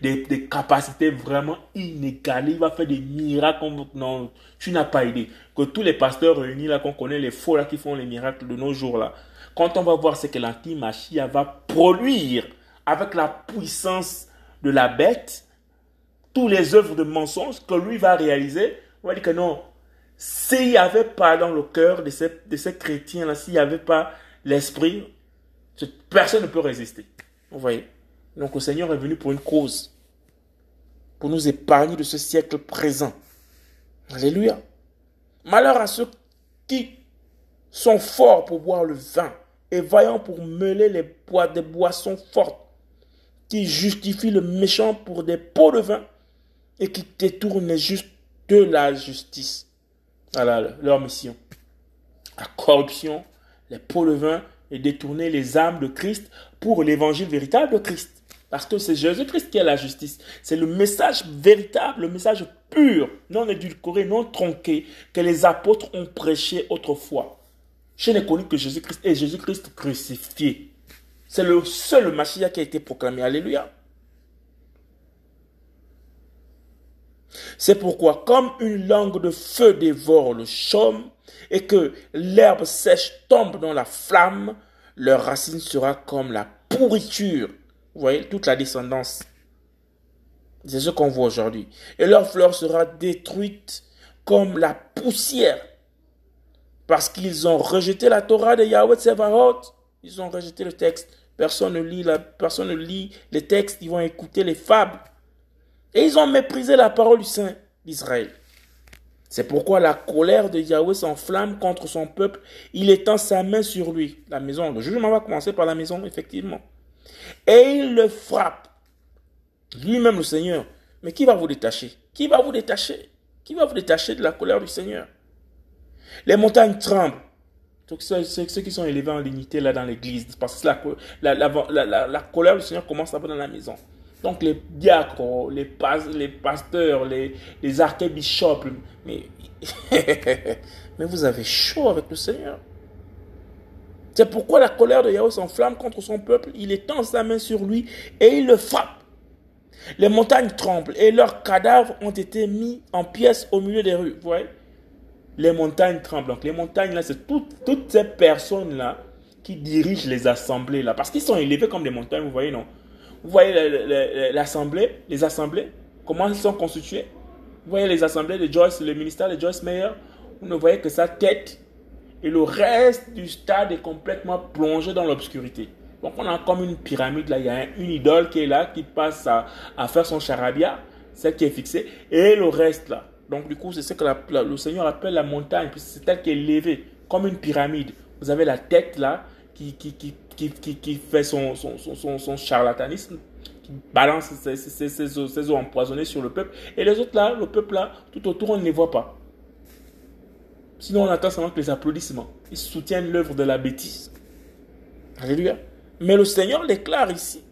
des, capacités vraiment inégalées. Il va faire des miracles non, tu n'as pas idée. Que tous les pasteurs réunis là, qu'on connaît, les faux là qui font les miracles de nos jours là, quand on va voir ce que l'anti-machia va produire avec la puissance de la bête, toutes les œuvres de mensonges que lui va réaliser, on va dire que non. S'il n'y avait pas dans le cœur de ces, de ces chrétiens-là, s'il n'y avait pas l'esprit, personne ne peut résister. Vous voyez? Donc le Seigneur est venu pour une cause, pour nous épargner de ce siècle présent. Alléluia. Malheur à ceux qui sont forts pour boire le vin et vaillants pour mêler les bois des boissons fortes, qui justifient le méchant pour des pots de vin et qui détournent les justes de la justice. Voilà leur mission. La corruption, les pots de vin et détourner les âmes de Christ pour l'évangile véritable de Christ. Parce que c'est Jésus-Christ qui est la justice. C'est le message véritable, le message pur, non édulcoré, non tronqué, que les apôtres ont prêché autrefois. Je n'ai connu que Jésus-Christ et Jésus-Christ crucifié. C'est le seul Machia qui a été proclamé. Alléluia. C'est pourquoi, comme une langue de feu dévore le chaume, et que l'herbe sèche tombe dans la flamme, leur racine sera comme la pourriture. Vous voyez, toute la descendance. C'est ce qu'on voit aujourd'hui. Et leur fleur sera détruite comme la poussière parce qu'ils ont rejeté la Torah de Yahweh Tsevarot. Ils ont rejeté le texte. Personne ne lit la, personne ne lit les textes. Ils vont écouter les fables. Et ils ont méprisé la parole du Saint d'Israël. C'est pourquoi la colère de Yahweh s'enflamme contre son peuple. Il étend sa main sur lui. La maison, le jugement va commencer par la maison, effectivement. Et il le frappe. Lui-même le Seigneur. Mais qui va vous détacher? Qui va vous détacher? Qui va vous détacher de la colère du Seigneur? Les montagnes tremblent. Ceux, ceux, qui sont élevés en dignité là dans l'église, parce que la, colère du Seigneur commence à dans la maison. Donc les diacres, les, pasteurs, les, les mais, mais vous avez chaud avec le Seigneur. C'est pourquoi la colère de Yahweh s'enflamme contre son peuple. Il étend sa main sur lui et il le frappe. Les montagnes tremblent et leurs cadavres ont été mis en pièces au milieu des rues. Vous voyez? Les montagnes tremblent. Donc les montagnes, là, c'est toutes ces personnes-là qui dirigent les assemblées, là. Parce qu'ils sont élevés comme des montagnes, vous voyez, non? Vous voyez l'assemblée, les assemblées, comment ils sont constitués Vous voyez les assemblées de Joyce, le ministère de Joyce Meyer Vous ne voyez que sa tête et le reste du stade est complètement plongé dans l'obscurité. Donc on a comme une pyramide là, il y a une idole qui est là, qui passe à, faire son charabia, celle qui est fixée, et le reste là. Donc, du coup, c'est ce que le Seigneur appelle la montagne, puis c'est elle qui est levée, comme une pyramide. Vous avez la tête là, qui, qui, qui, qui, fait son, son, son, charlatanisme, qui balance ses, ses, ses, eaux, empoisonnées sur le peuple. Et les autres là, le peuple là, tout autour, on ne les voit pas. Sinon, on attend seulement que les applaudissements. Ils soutiennent l'œuvre de la bêtise. Alléluia. Mais le Seigneur déclare ici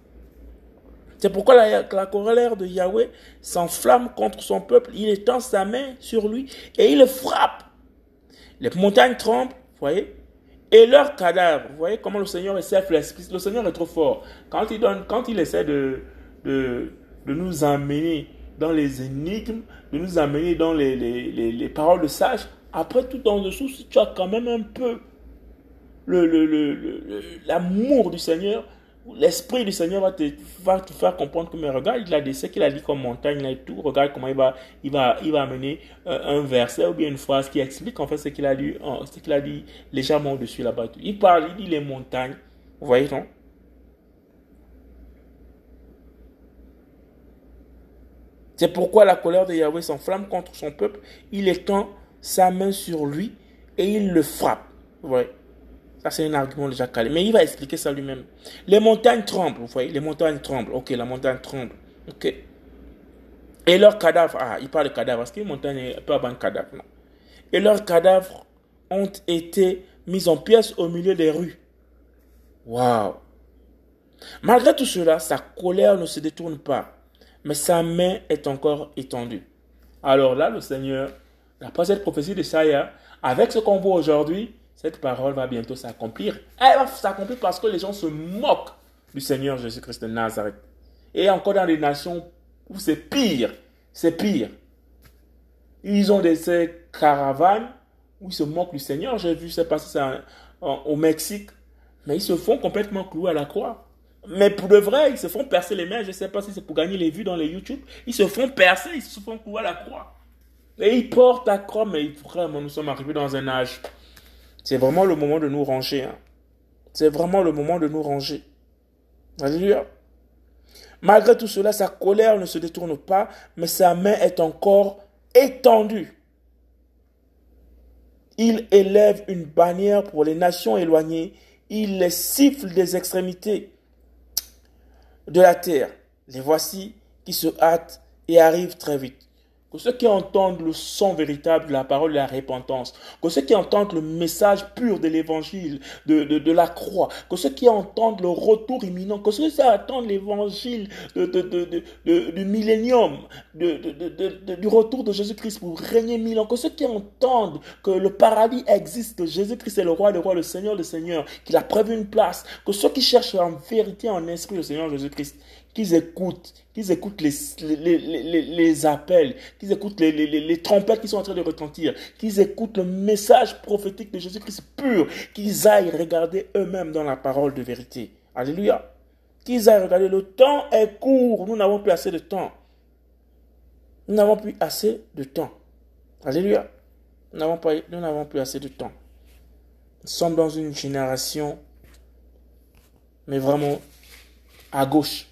c'est pourquoi la, colère de Yahweh s'enflamme contre son peuple. Il étend sa main sur lui et il le frappe. Les montagnes tremblent, voyez, et leurs cadavres. Vous voyez comment le Seigneur est l'esprit. Le Seigneur est trop fort. Quand il, donne, quand il essaie de, de, nous amener dans les énigmes, de nous amener dans les, les, les, paroles de sages, après tout en dessous, si tu as quand même un peu l'amour le, le, du Seigneur, l'esprit du Seigneur va te, faire comprendre que, mais regarde, il a dit ce qu'il a dit comme montagne et tout. Regarde comment il va, amener euh, un verset ou bien une phrase qui explique en fait ce qu'il a dit, ce qu'il légèrement au-dessus là-bas. Il parle, il dit les montagnes. Vous voyez, non? C'est pourquoi la colère de Yahweh s'enflamme contre son peuple. Il étend sa main sur lui et il le frappe. Vous voyez? C'est un argument déjà calé. Mais il va expliquer ça lui-même. Les montagnes tremblent. Vous voyez Les montagnes tremblent. Ok, la montagne tremble. Ok. Et leurs cadavres. Ah, il parle de cadavres. Parce qu'une montagne peut avoir un cadavre? Et leurs cadavres ont été mis en pièces au milieu des rues. Waouh Malgré tout cela, sa colère ne se détourne pas mais sa main est encore étendue. Alors là, le Seigneur, d'après cette prophétie de Saïa, avec ce qu'on voit aujourd'hui, cette parole va bientôt s'accomplir. Elle va s'accomplir parce que les gens se moquent du Seigneur Jésus-Christ de Nazareth. Et encore dans des nations où c'est pire, c'est pire. Ils ont des ces caravanes où ils se moquent du Seigneur. J'ai vu ça passer au Mexique. Mais ils se font complètement clouer à la croix. Mais pour de vrai, ils se font percer les mains. Je ne sais pas si c'est pour gagner les vues dans les YouTube. Ils se font percer, ils se font couper la croix. Et ils portent la croix, mais vraiment, nous sommes arrivés dans un âge. C'est vraiment le moment de nous ranger. Hein. C'est vraiment le moment de nous ranger. Alléluia. Malgré tout cela, sa colère ne se détourne pas, mais sa main est encore étendue. Il élève une bannière pour les nations éloignées. Il les siffle des extrémités de la terre. Les voici qui se hâtent et arrivent très vite que ceux qui entendent le son véritable de la parole de la repentance, que ceux qui entendent le message pur de l'évangile, de, de, la croix, que ceux qui entendent le retour imminent, que ceux qui attendent l'évangile de, du millénium, du retour de Jésus-Christ pour régner mille ans, que ceux qui entendent que le paradis existe, que Jésus-Christ est le roi des rois, le Seigneur des seigneurs, qu'il a prévu une place, que ceux qui cherchent en vérité, en esprit le Seigneur Jésus-Christ, qu'ils écoutent, qu'ils écoutent les, les, appels, qu'ils écoutent les, trompettes qui sont en train de retentir, qu'ils écoutent le message prophétique de Jésus-Christ pur, qu'ils aillent regarder eux-mêmes dans la parole de vérité. Alléluia. Qu'ils aillent regarder. Le temps est court. Nous n'avons plus assez de temps. Nous n'avons plus assez de temps. Alléluia. Nous n'avons, pas, nous n'avons plus assez de temps. Nous sommes dans une génération, mais vraiment à gauche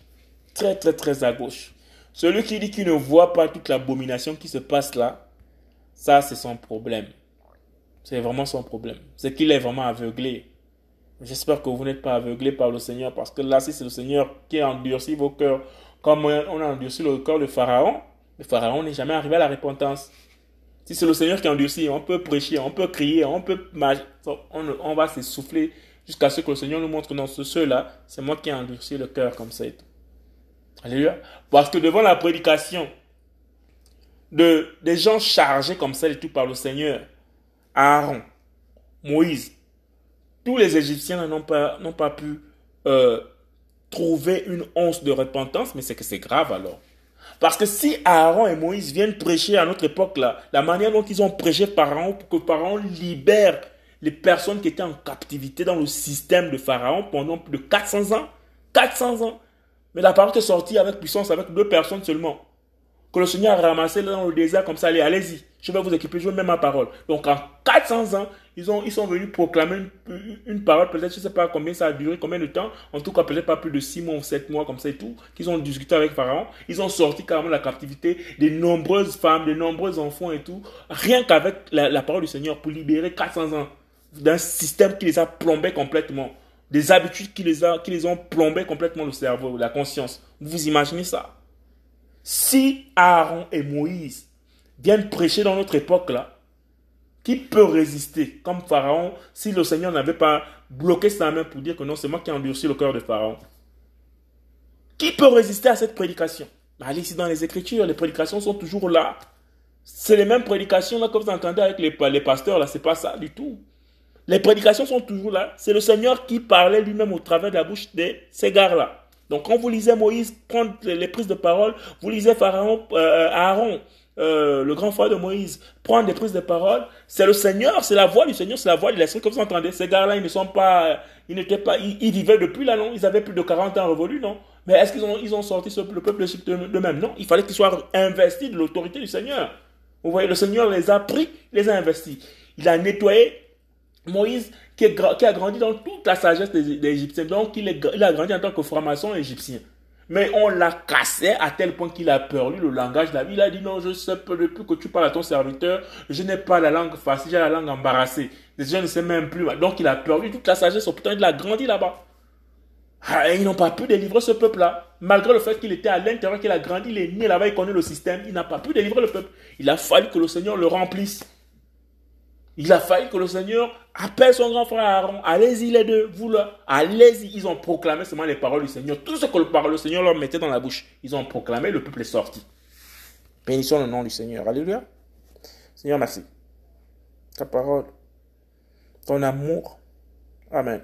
très très très à gauche. Celui qui dit qu'il ne voit pas toute l'abomination qui se passe là, ça c'est son problème. C'est vraiment son problème. C'est qu'il est vraiment aveuglé. J'espère que vous n'êtes pas aveuglé par le Seigneur parce que là, si c'est le Seigneur qui a endurci vos cœurs, comme on a endurci le cœur de Pharaon, le Pharaon n'est jamais arrivé à la repentance. Si c'est le Seigneur qui a endurci, on peut prêcher, on peut crier, on peut on, va s'essouffler jusqu'à ce que le Seigneur nous montre dans ce ceux-là, c'est moi qui ai endurci le cœur comme ça et tout. Alléluia. Parce que devant la prédication de, des gens chargés comme ça et tout par le Seigneur, Aaron, Moïse, tous les Égyptiens n'ont pas, n'ont pas pu euh, trouver une once de repentance, mais c'est que c'est grave alors. Parce que si Aaron et Moïse viennent prêcher à notre époque, là, la manière dont ils ont prêché Pharaon pour que Pharaon libère les personnes qui étaient en captivité dans le système de Pharaon pendant plus de 400 ans, 400 ans, mais la parole est sortie avec puissance, avec deux personnes seulement. Que le Seigneur a ramassé dans le désert comme ça, allez, allez-y, je vais vous équiper, je vais mettre ma parole. Donc en 400 ans, ils, ont, ils sont venus proclamer une, parole, peut-être, je ne sais pas combien ça a duré, combien de temps, en tout cas peut-être pas plus de 6 mois ou 7 mois comme ça et tout, qu'ils ont discuté avec Pharaon. Ils ont sorti carrément de la captivité des nombreuses femmes, de nombreux enfants et tout, rien qu'avec la, la parole du Seigneur pour libérer 400 ans d'un système qui les a plombés complètement des habitudes qui les, a, qui les ont plombé complètement le cerveau, la conscience. Vous imaginez ça? Si Aaron et Moïse viennent prêcher dans notre époque là, qui peut résister? Comme Pharaon si le Seigneur n'avait pas bloqué sa main pour dire que non, c'est moi qui ai endurci le cœur de Pharaon Qui peut résister à cette prédication? Allez ici dans les Écritures, les prédications sont toujours là. C'est les mêmes prédications là, comme vous entendez avec les, les pasteurs là, c'est pas ça du tout. Les prédications sont toujours là. C'est le Seigneur qui parlait lui-même au travers de la bouche de ces gars-là. Donc quand vous lisez Moïse prendre les prises de parole, vous lisez Pharaon, euh, Aaron, euh, le grand frère de Moïse, prendre des prises de parole, c'est le Seigneur, c'est la voix du Seigneur, c'est la voix de l'Esprit. Comme vous entendez, ces gars-là, ils ne sont pas, Ils n'étaient pas, ils, vivaient depuis là, non? Ils avaient plus de 40 ans révolus, non? Mais est-ce qu'ils ont, ils ont sorti le peuple d'eux-mêmes Non. Il fallait qu'ils soient investis de l'autorité du Seigneur. Vous voyez, le Seigneur les a pris, les a investis. Il a nettoyé Moïse qui, a grandi dans toute la sagesse des, Égyptiens. Donc, il, a grandi en tant que franc-maçon égyptien. Mais on l'a cassé à tel point qu'il a perdu le langage de la vie. Il a dit non, je sais peu depuis que tu parles à ton serviteur, je n'ai pas la langue facile, j'ai la langue embarrassée. Gens ne savent même plus. Donc il a perdu toute la sagesse. Pourtant, il a grandi là-bas. Ah, ils n'ont pas pu délivrer ce peuple-là. Malgré le fait qu'il était à l'intérieur, qu'il a grandi, il est né là-bas, il connaît le système. Il n'a pas pu délivrer le peuple. Il a fallu que le Seigneur le remplisse. Il a fallu que le Seigneur appelle son grand frère Aaron. Allez-y les deux, vous là. Allez-y. Ils ont proclamé seulement les paroles du Seigneur. Tout ce que le, le Seigneur leur mettait dans la bouche. Ils ont proclamé, le peuple est sorti. Bénissons le nom du Seigneur. Alléluia. Seigneur, merci. Ta parole. Ton amour. Amen.